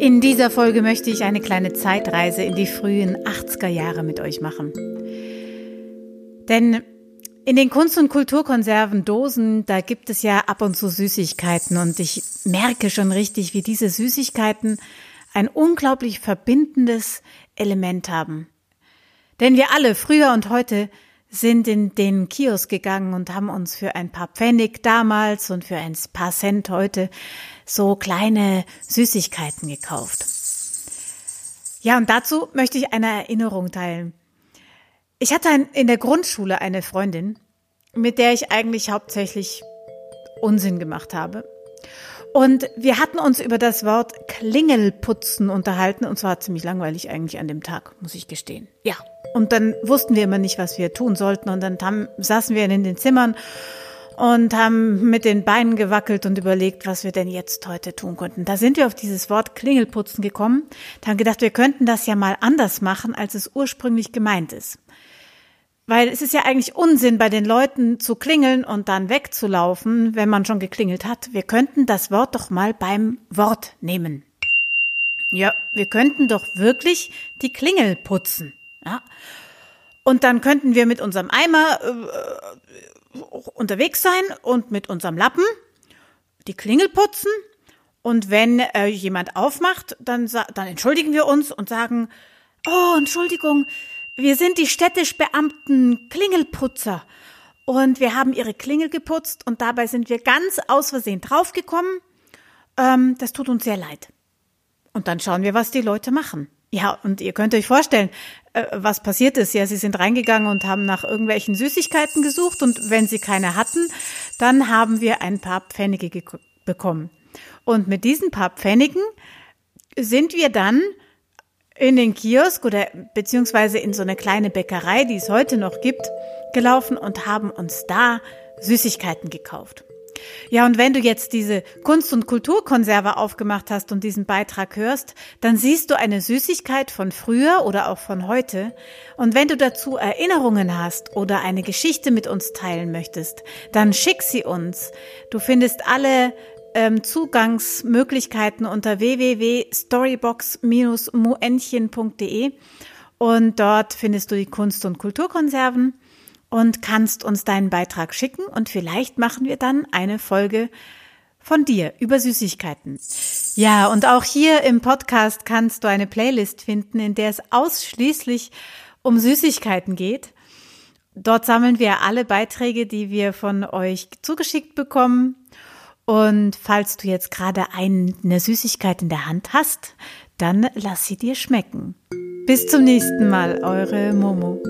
In dieser Folge möchte ich eine kleine Zeitreise in die frühen 80er Jahre mit euch machen. Denn in den Kunst- und Kulturkonservendosen, da gibt es ja ab und zu Süßigkeiten und ich merke schon richtig, wie diese Süßigkeiten ein unglaublich verbindendes Element haben. Denn wir alle, früher und heute, sind in den Kiosk gegangen und haben uns für ein paar Pfennig damals und für ein paar Cent heute so kleine Süßigkeiten gekauft. Ja, und dazu möchte ich eine Erinnerung teilen. Ich hatte in der Grundschule eine Freundin, mit der ich eigentlich hauptsächlich Unsinn gemacht habe. Und wir hatten uns über das Wort Klingelputzen unterhalten und zwar ziemlich langweilig eigentlich an dem Tag, muss ich gestehen. Ja. Und dann wussten wir immer nicht, was wir tun sollten und dann haben, saßen wir in den Zimmern und haben mit den Beinen gewackelt und überlegt, was wir denn jetzt heute tun könnten. Da sind wir auf dieses Wort Klingelputzen gekommen, haben gedacht, wir könnten das ja mal anders machen, als es ursprünglich gemeint ist. Weil es ist ja eigentlich Unsinn, bei den Leuten zu klingeln und dann wegzulaufen, wenn man schon geklingelt hat. Wir könnten das Wort doch mal beim Wort nehmen. Ja, wir könnten doch wirklich die Klingel putzen. Ja. Und dann könnten wir mit unserem Eimer äh, unterwegs sein und mit unserem Lappen die Klingel putzen. Und wenn äh, jemand aufmacht, dann, dann entschuldigen wir uns und sagen, oh, Entschuldigung, wir sind die städtisch Beamten Klingelputzer. Und wir haben ihre Klingel geputzt und dabei sind wir ganz aus Versehen draufgekommen. Ähm, das tut uns sehr leid. Und dann schauen wir, was die Leute machen. Ja, und ihr könnt euch vorstellen, äh, was passiert ist. Ja, sie sind reingegangen und haben nach irgendwelchen Süßigkeiten gesucht und wenn sie keine hatten, dann haben wir ein paar Pfennige bekommen. Und mit diesen paar Pfennigen sind wir dann in den Kiosk oder beziehungsweise in so eine kleine Bäckerei, die es heute noch gibt, gelaufen und haben uns da Süßigkeiten gekauft. Ja, und wenn du jetzt diese Kunst- und Kulturkonserve aufgemacht hast und diesen Beitrag hörst, dann siehst du eine Süßigkeit von früher oder auch von heute. Und wenn du dazu Erinnerungen hast oder eine Geschichte mit uns teilen möchtest, dann schick sie uns. Du findest alle ähm, Zugangsmöglichkeiten unter www.storybox-muentchen.de und dort findest du die Kunst- und Kulturkonserven und kannst uns deinen Beitrag schicken und vielleicht machen wir dann eine Folge von dir über Süßigkeiten. Ja, und auch hier im Podcast kannst du eine Playlist finden, in der es ausschließlich um Süßigkeiten geht. Dort sammeln wir alle Beiträge, die wir von euch zugeschickt bekommen und falls du jetzt gerade eine Süßigkeit in der Hand hast, dann lass sie dir schmecken. Bis zum nächsten Mal, eure Momo.